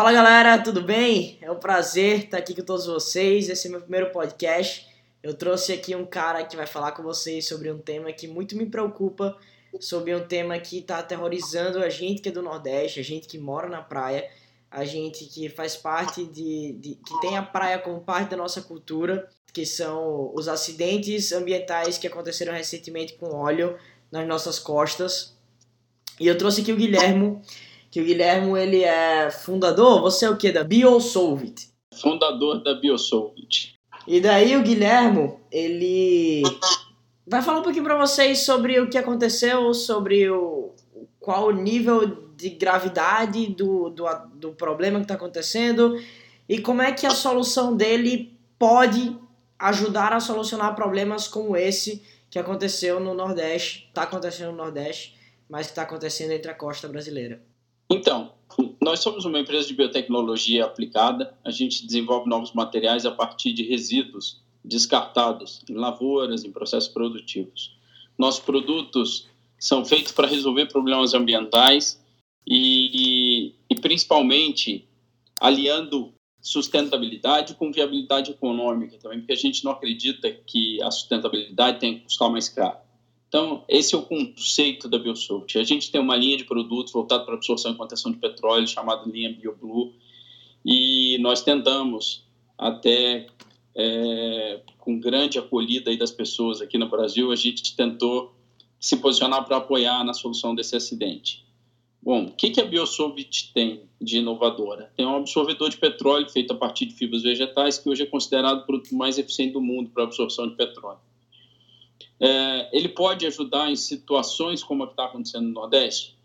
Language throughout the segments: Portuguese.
Fala galera, tudo bem? É um prazer estar aqui com todos vocês. Esse é meu primeiro podcast. Eu trouxe aqui um cara que vai falar com vocês sobre um tema que muito me preocupa, sobre um tema que está aterrorizando a gente que é do Nordeste, a gente que mora na praia, a gente que faz parte de, de que tem a praia como parte da nossa cultura, que são os acidentes ambientais que aconteceram recentemente com óleo nas nossas costas. E eu trouxe aqui o Guilhermo, que o Guilhermo ele é fundador, você é o que da BioSolvit? Fundador da BioSolvit. E daí o Guilhermo, ele vai falar um pouquinho para vocês sobre o que aconteceu, sobre o qual o nível de gravidade do, do, do problema que está acontecendo e como é que a solução dele pode ajudar a solucionar problemas como esse que aconteceu no Nordeste, está acontecendo no Nordeste mas que está acontecendo entre a costa brasileira? Então, nós somos uma empresa de biotecnologia aplicada. A gente desenvolve novos materiais a partir de resíduos descartados em lavouras, em processos produtivos. Nossos produtos são feitos para resolver problemas ambientais e, e principalmente aliando sustentabilidade com viabilidade econômica também, porque a gente não acredita que a sustentabilidade tem que custar mais caro. Então, esse é o conceito da BioSoft. A gente tem uma linha de produtos voltada para absorção e contenção de petróleo, chamada linha BioBlue, e nós tentamos, até é, com grande acolhida das pessoas aqui no Brasil, a gente tentou se posicionar para apoiar na solução desse acidente. Bom, o que, que a BioSolvit tem de inovadora? Tem um absorvedor de petróleo feito a partir de fibras vegetais, que hoje é considerado o produto mais eficiente do mundo para absorção de petróleo. É, ele pode ajudar em situações como a que está acontecendo no Nordeste?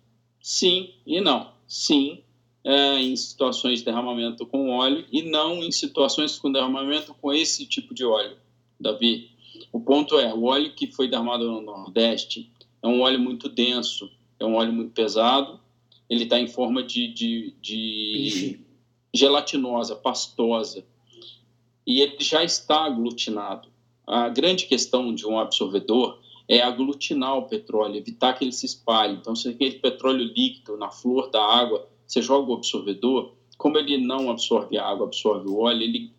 Sim e não. Sim, é, em situações de derramamento com óleo e não em situações com derramamento com esse tipo de óleo, Davi. O ponto é, o óleo que foi derramado no Nordeste é um óleo muito denso, é um óleo muito pesado, ele está em forma de, de, de gelatinosa, pastosa, e ele já está aglutinado. A grande questão de um absorvedor é aglutinar o petróleo, evitar que ele se espalhe. Então, se aquele petróleo líquido na flor da água, você joga o absorvedor, como ele não absorve a água, absorve o óleo, ele,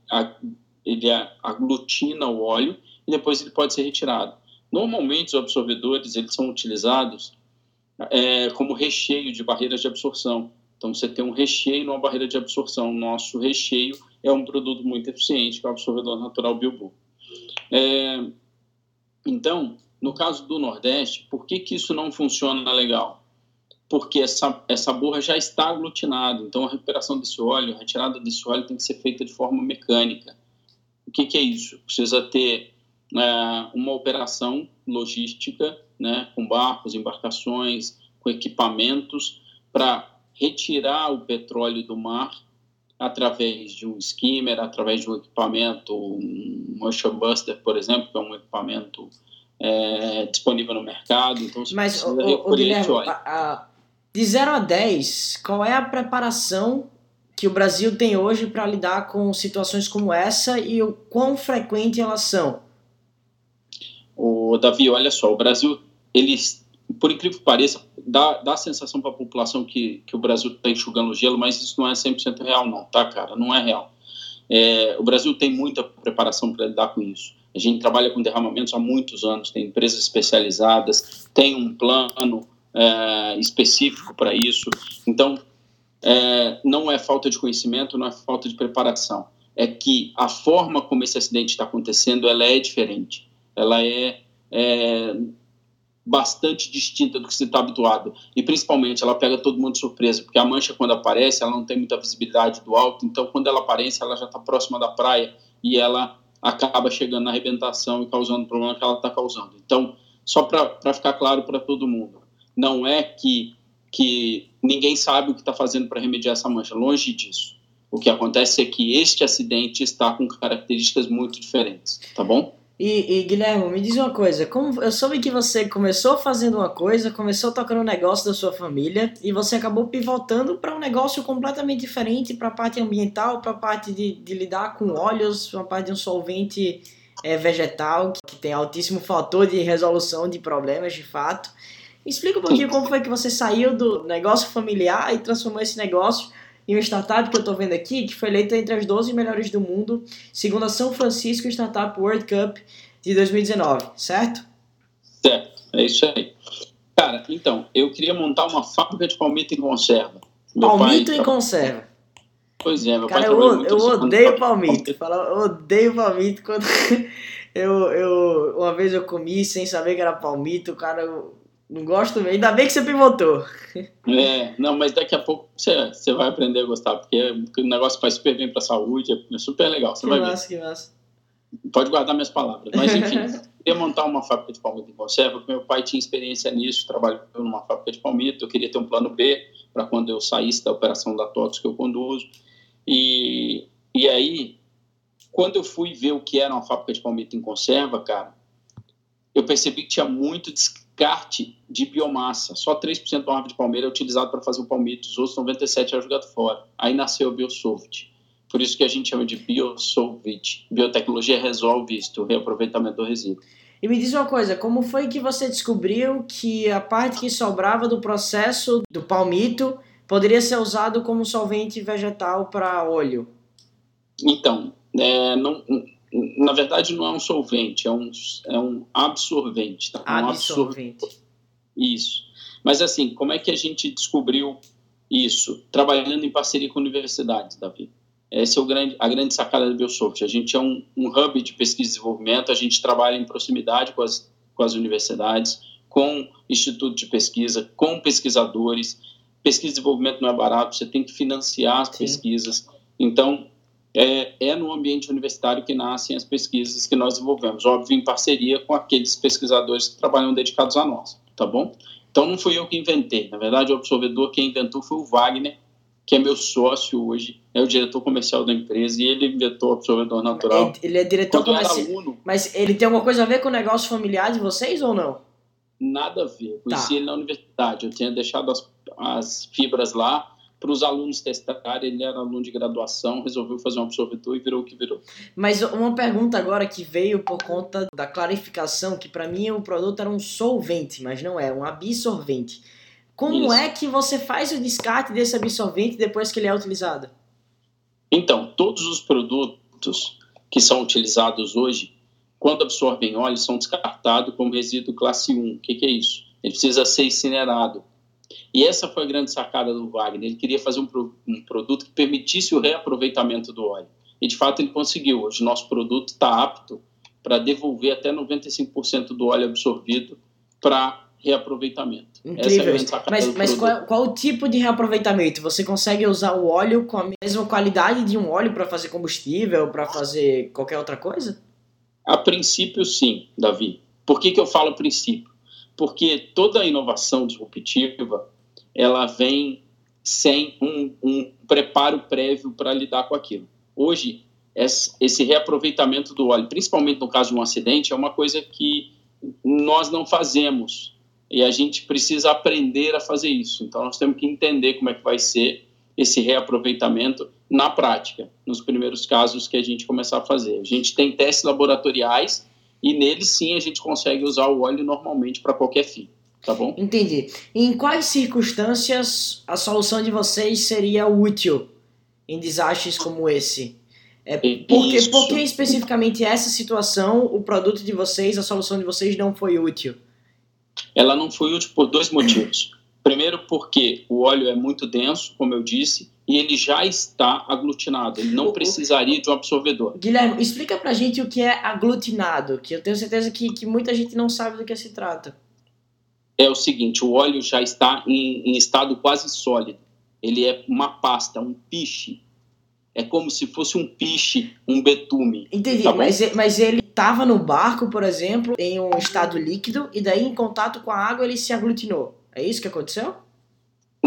ele aglutina o óleo e depois ele pode ser retirado. Normalmente, os absorvedores eles são utilizados é, como recheio de barreiras de absorção. Então, você tem um recheio numa barreira de absorção. Nosso recheio é um produto muito eficiente, que é o absorvedor natural Bilbo. É, então, no caso do Nordeste, por que, que isso não funciona legal? Porque essa, essa borra já está aglutinada, então a recuperação desse óleo, a retirada desse óleo tem que ser feita de forma mecânica. O que, que é isso? Precisa ter é, uma operação logística, né, com barcos, embarcações, com equipamentos, para retirar o petróleo do mar através de um skimmer, através de um equipamento, um Ocean Buster, por exemplo, que é um equipamento é, disponível no mercado. Então, Mas, o, o, o Guilherme, a, a, de 0 a 10, qual é a preparação que o Brasil tem hoje para lidar com situações como essa e o quão frequente elas são? O Davi, olha só, o Brasil, eles por incrível que pareça, dá, dá a sensação para a população que, que o Brasil está enxugando gelo, mas isso não é 100% real, não, tá, cara? Não é real. É, o Brasil tem muita preparação para lidar com isso. A gente trabalha com derramamentos há muitos anos, tem empresas especializadas, tem um plano é, específico para isso. Então, é, não é falta de conhecimento, não é falta de preparação. É que a forma como esse acidente está acontecendo, ela é diferente. Ela é, é bastante distinta do que você está habituado. E principalmente ela pega todo mundo de surpresa, porque a mancha quando aparece, ela não tem muita visibilidade do alto, então quando ela aparece, ela já está próxima da praia e ela acaba chegando na arrebentação e causando o problema que ela está causando. Então, só para ficar claro para todo mundo, não é que, que ninguém sabe o que está fazendo para remediar essa mancha, longe disso. O que acontece é que este acidente está com características muito diferentes, tá bom? E, e, Guilherme, me diz uma coisa, como eu soube que você começou fazendo uma coisa, começou tocando um negócio da sua família e você acabou pivotando para um negócio completamente diferente, para a parte ambiental, para a parte de, de, lidar com óleos, para a parte de um solvente é, vegetal que tem altíssimo fator de resolução de problemas de fato. Explica um pouquinho como foi que você saiu do negócio familiar e transformou esse negócio em uma startup que eu estou vendo aqui, que foi eleita entre as 12 melhores do mundo, segundo a São Francisco Startup World Cup de 2019, certo? Certo, é isso aí. Cara, então, eu queria montar uma fábrica de palmito em conserva. Meu palmito pai, em conserva? Pois é, meu Cara, pai eu, eu odeio palmito. Fala, eu odeio palmito quando eu, eu uma vez eu comi sem saber que era palmito, cara, eu não gosto mesmo. Ainda bem que você pivotou. É, não, mas daqui a pouco você, você vai aprender a gostar, porque o negócio faz super bem pra saúde, é super legal. Você que vai massa, ver. que massa. Pode guardar minhas palavras. Mas, enfim, eu queria montar uma fábrica de palmito em conserva, porque meu pai tinha experiência nisso, trabalhou numa fábrica de palmito, eu queria ter um plano B para quando eu saísse da operação da TOTS que eu conduzo. E, e aí, quando eu fui ver o que era uma fábrica de palmito em conserva, cara, eu percebi que tinha muito descarte de biomassa. Só 3% da árvore de palmeira é utilizado para fazer o palmito, os outros 97% é jogado fora. Aí nasceu a Biosolvit. Por isso que a gente chama de Biosolvit. Biotecnologia resolve isso, o reaproveitamento do resíduo. E me diz uma coisa, como foi que você descobriu que a parte que sobrava do processo do palmito poderia ser usado como solvente vegetal para óleo? Então, é, não, na verdade não é um solvente, é um, é um absorvente. Tá? Absorvente. Um absor... Isso. Mas assim, como é que a gente descobriu isso? Trabalhando em parceria com universidades, Davi. Essa é o grande, a grande sacada do Biosoft. A gente é um, um hub de pesquisa e desenvolvimento, a gente trabalha em proximidade com as, com as universidades, com instituto de pesquisa, com pesquisadores. Pesquisa e desenvolvimento não é barato, você tem que financiar as Sim. pesquisas. Então, é, é, no ambiente universitário que nascem as pesquisas que nós desenvolvemos, óbvio, em parceria com aqueles pesquisadores que trabalham dedicados a nós, tá bom? Então, não fui eu que inventei. Na verdade, o absorvedor quem inventou foi o Wagner, que é meu sócio hoje, é o diretor comercial da empresa e ele inventou o absorvedor natural. Ele é diretor comercial. Aluno, mas ele tem alguma coisa a ver com o negócio familiar de vocês ou não? Nada a ver. Eu conheci tá. ele na universidade. Eu tinha deixado as, as fibras lá para os alunos testarem. Ele era aluno de graduação, resolveu fazer um absorvedor e virou o que virou. Mas uma pergunta agora que veio por conta da clarificação, que para mim o produto era um solvente, mas não é, um absorvente. Como Isso. é que você faz o descarte desse absorvente depois que ele é utilizado? Então, todos os produtos que são utilizados hoje, quando absorvem óleo, são descartados como resíduo classe 1. O que, que é isso? Ele precisa ser incinerado. E essa foi a grande sacada do Wagner. Ele queria fazer um, um produto que permitisse o reaproveitamento do óleo. E, de fato, ele conseguiu. Hoje, nosso produto está apto para devolver até 95% do óleo absorvido para reaproveitamento. Incrível. É mas, mas qual, qual, o tipo de reaproveitamento? Você consegue usar o óleo com a mesma qualidade de um óleo para fazer combustível, para fazer qualquer outra coisa? A princípio, sim, Davi. Por que, que eu falo princípio? Porque toda inovação disruptiva ela vem sem um, um preparo prévio para lidar com aquilo. Hoje, esse reaproveitamento do óleo, principalmente no caso de um acidente, é uma coisa que nós não fazemos e a gente precisa aprender a fazer isso. Então, nós temos que entender como é que vai ser esse reaproveitamento na prática, nos primeiros casos que a gente começar a fazer. A gente tem testes laboratoriais e neles sim a gente consegue usar o óleo normalmente para qualquer fim. Tá bom? Entendi. Em quais circunstâncias a solução de vocês seria útil em desastres como esse? É porque, porque especificamente essa situação, o produto de vocês, a solução de vocês não foi útil? ela não foi útil por dois motivos. Primeiro, porque o óleo é muito denso, como eu disse, e ele já está aglutinado. Ele não precisaria de um absorvedor. Guilherme, explica pra gente o que é aglutinado, que eu tenho certeza que, que muita gente não sabe do que se trata. É o seguinte, o óleo já está em, em estado quase sólido. Ele é uma pasta, um piche. É como se fosse um piche, um betume. Entendi, tá mas, mas ele estava no barco, por exemplo, em um estado líquido, e daí em contato com a água ele se aglutinou. É isso que aconteceu?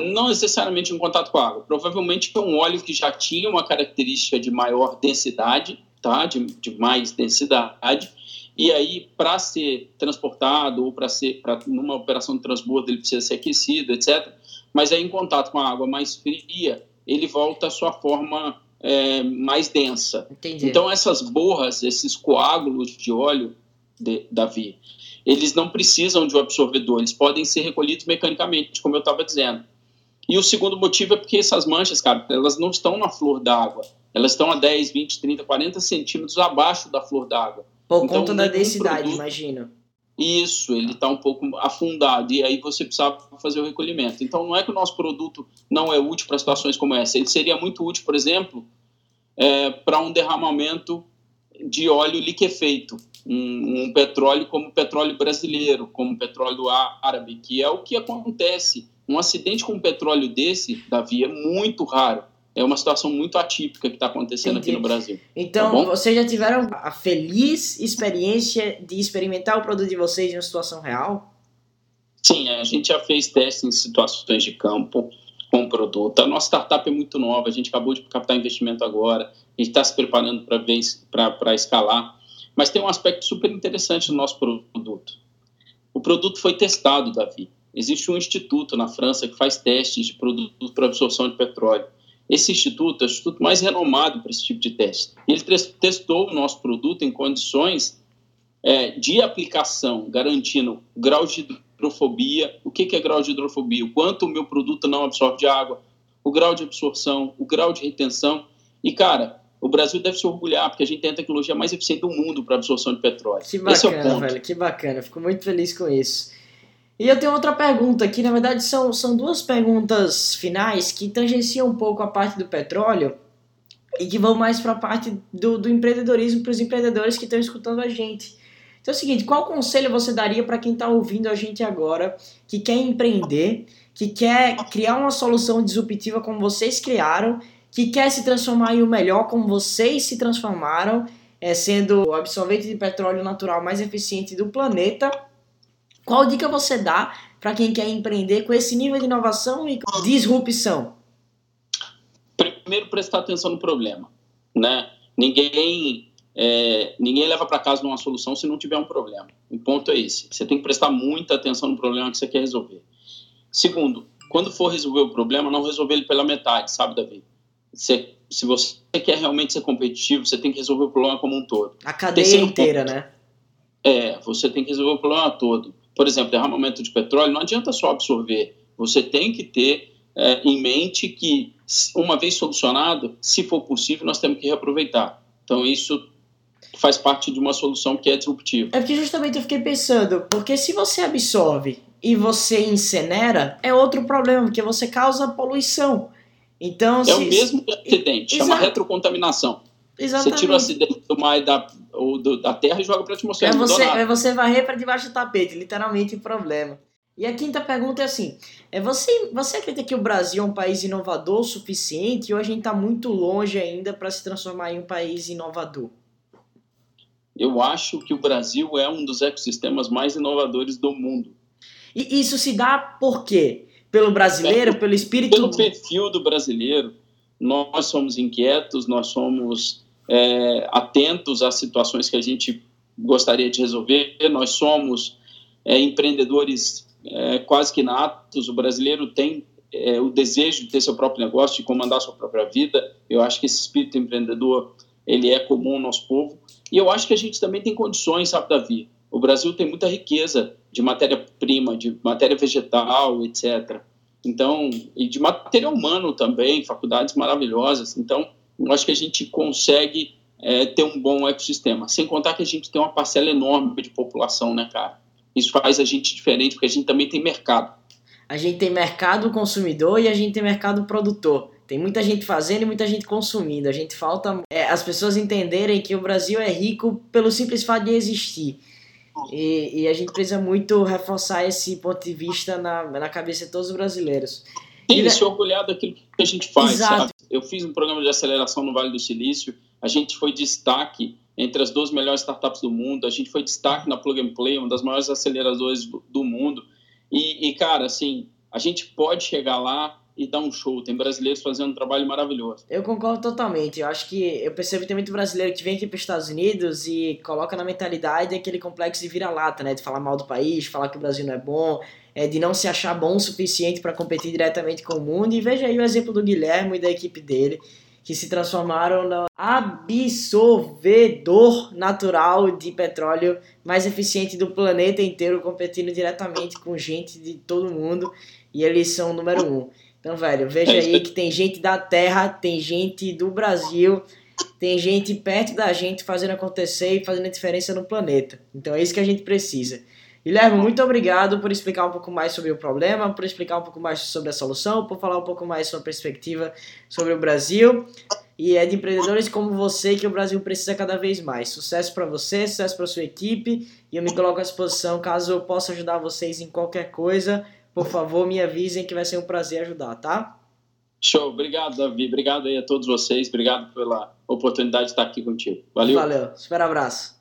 Não necessariamente em contato com a água. Provavelmente é um óleo que já tinha uma característica de maior densidade, tá? de, de mais densidade, e aí para ser transportado ou para ser pra, numa operação de transbordo ele precisa ser aquecido, etc. Mas aí em contato com a água mais fria ele volta à sua forma é, mais densa. Entendi. Então, essas borras, esses coágulos de óleo, de, Davi, eles não precisam de um absorvedor, eles podem ser recolhidos mecanicamente, como eu estava dizendo. E o segundo motivo é porque essas manchas, cara, elas não estão na flor d'água. Elas estão a 10, 20, 30, 40 centímetros abaixo da flor d'água. Por então, conta da densidade, produto... imagino. Isso, ele está um pouco afundado e aí você precisa fazer o recolhimento. Então, não é que o nosso produto não é útil para situações como essa. Ele seria muito útil, por exemplo, é, para um derramamento de óleo liquefeito, um, um, petróleo como o petróleo brasileiro, como o petróleo árabe, que é o que acontece. Um acidente com um petróleo desse, Davi, é muito raro é uma situação muito atípica que está acontecendo Entendi. aqui no Brasil. Tá então, tá vocês já tiveram a feliz experiência de experimentar o produto de vocês em uma situação real? Sim, a gente já fez testes em situações de campo com o produto. A nossa startup é muito nova, a gente acabou de captar investimento agora, a gente está se preparando para escalar. Mas tem um aspecto super interessante no nosso produto. O produto foi testado, Davi. Existe um instituto na França que faz testes de produto para absorção de petróleo. Esse instituto é o instituto mais renomado para esse tipo de teste. Ele testou o nosso produto em condições é, de aplicação, garantindo grau de hidrofobia. O que, que é grau de hidrofobia? O quanto o meu produto não absorve de água, o grau de absorção, o grau de retenção. E, cara, o Brasil deve se orgulhar, porque a gente tem a tecnologia mais eficiente do mundo para absorção de petróleo. Que bacana, Esse é o ponto. velho, que bacana. Fico muito feliz com isso. E eu tenho outra pergunta, que na verdade são, são duas perguntas finais que tangenciam um pouco a parte do petróleo e que vão mais para a parte do, do empreendedorismo para os empreendedores que estão escutando a gente. Então é o seguinte, qual conselho você daria para quem está ouvindo a gente agora, que quer empreender, que quer criar uma solução disruptiva como vocês criaram, que quer se transformar em o melhor como vocês se transformaram, é, sendo o absorvente de petróleo natural mais eficiente do planeta qual dica você dá para quem quer empreender com esse nível de inovação e disrupção? Primeiro, prestar atenção no problema. Né? Ninguém, é, ninguém leva para casa uma solução se não tiver um problema. O ponto é esse. Você tem que prestar muita atenção no problema que você quer resolver. Segundo, quando for resolver o problema, não resolver ele pela metade, sabe, Davi? Você, se você quer realmente ser competitivo, você tem que resolver o problema como um todo. A cadeia Terceiro inteira, ponto, né? É, você tem que resolver o problema todo por exemplo, derramamento de petróleo, não adianta só absorver. Você tem que ter é, em mente que, uma vez solucionado, se for possível, nós temos que reaproveitar. Então, isso faz parte de uma solução que é disruptiva. É porque justamente eu fiquei pensando, porque se você absorve e você incinera, é outro problema, porque você causa poluição. Então, é se... o mesmo acidente, chama retrocontaminação. Exatamente. Você tira o acidente do mar da, ou do, da terra e joga para a atmosfera. É você, é você varrer para debaixo do tapete, literalmente o problema. E a quinta pergunta é assim: é você, você acredita que o Brasil é um país inovador o suficiente ou a gente está muito longe ainda para se transformar em um país inovador? Eu acho que o Brasil é um dos ecossistemas mais inovadores do mundo. E isso se dá por quê? Pelo brasileiro, é, pelo espírito. Pelo perfil do brasileiro. Nós somos inquietos, nós somos é, atentos às situações que a gente gostaria de resolver. Nós somos é, empreendedores é, quase que natos. O brasileiro tem é, o desejo de ter seu próprio negócio, de comandar sua própria vida. Eu acho que esse espírito empreendedor ele é comum ao nosso povo. E eu acho que a gente também tem condições, sabe, Davi? O Brasil tem muita riqueza de matéria-prima, de matéria vegetal, etc. Então, e de material humano também, faculdades maravilhosas. Então, eu acho que a gente consegue é, ter um bom ecossistema. Sem contar que a gente tem uma parcela enorme de população, né, cara? Isso faz a gente diferente, porque a gente também tem mercado. A gente tem mercado consumidor e a gente tem mercado produtor. Tem muita gente fazendo e muita gente consumindo. A gente falta é, as pessoas entenderem que o Brasil é rico pelo simples fato de existir. E, e, a gente precisa muito reforçar esse ponto de vista na, na cabeça de todos os brasileiros. E, se orgulhar daquilo que a gente faz, Exato. sabe? Eu fiz um programa de aceleração no Vale do Silício, a gente foi destaque entre as duas melhores startups do mundo, a gente foi destaque na Plug and Play, uma das maiores aceleradoras do, do mundo. E, e, cara, assim, a gente pode chegar lá e dar um show. Tem brasileiros fazendo um trabalho maravilhoso. Eu concordo totalmente. Eu acho que eu percebo que tem muito brasileiro que vem aqui para os Estados Unidos e coloca na mentalidade aquele complexo de vira-lata, né? De falar mal do país, falar que o Brasil não é bom, é, de não se achar bom o suficiente para competir diretamente com o mundo. E veja aí o exemplo do Guilherme e da equipe dele, que se transformaram no absorvedor natural de petróleo mais eficiente do planeta inteiro, competindo diretamente com gente de todo mundo. E eles são o número um. Então, velho, veja aí que tem gente da Terra, tem gente do Brasil, tem gente perto da gente fazendo acontecer e fazendo a diferença no planeta. Então é isso que a gente precisa. Guilherme, muito obrigado por explicar um pouco mais sobre o problema, por explicar um pouco mais sobre a solução, por falar um pouco mais sobre a perspectiva sobre o Brasil. E é de empreendedores como você que o Brasil precisa cada vez mais. Sucesso para você, sucesso para sua equipe. E eu me coloco à disposição caso eu possa ajudar vocês em qualquer coisa. Por favor, me avisem que vai ser um prazer ajudar, tá? Show, obrigado, Davi. Obrigado aí a todos vocês. Obrigado pela oportunidade de estar aqui contigo. Valeu. Valeu, super abraço.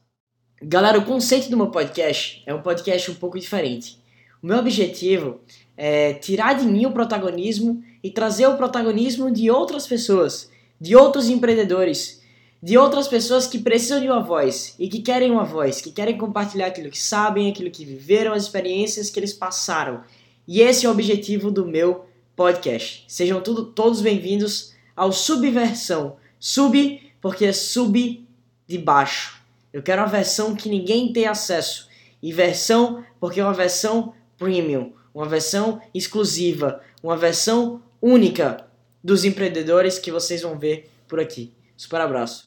Galera, o conceito do meu podcast é um podcast um pouco diferente. O meu objetivo é tirar de mim o protagonismo e trazer o protagonismo de outras pessoas, de outros empreendedores, de outras pessoas que precisam de uma voz e que querem uma voz, que querem compartilhar aquilo que sabem, aquilo que viveram, as experiências que eles passaram. E esse é o objetivo do meu podcast. Sejam tudo, todos bem-vindos ao Subversão. Sub, porque é sub de baixo. Eu quero uma versão que ninguém tem acesso. E versão, porque é uma versão premium, uma versão exclusiva, uma versão única dos empreendedores que vocês vão ver por aqui. Super abraço.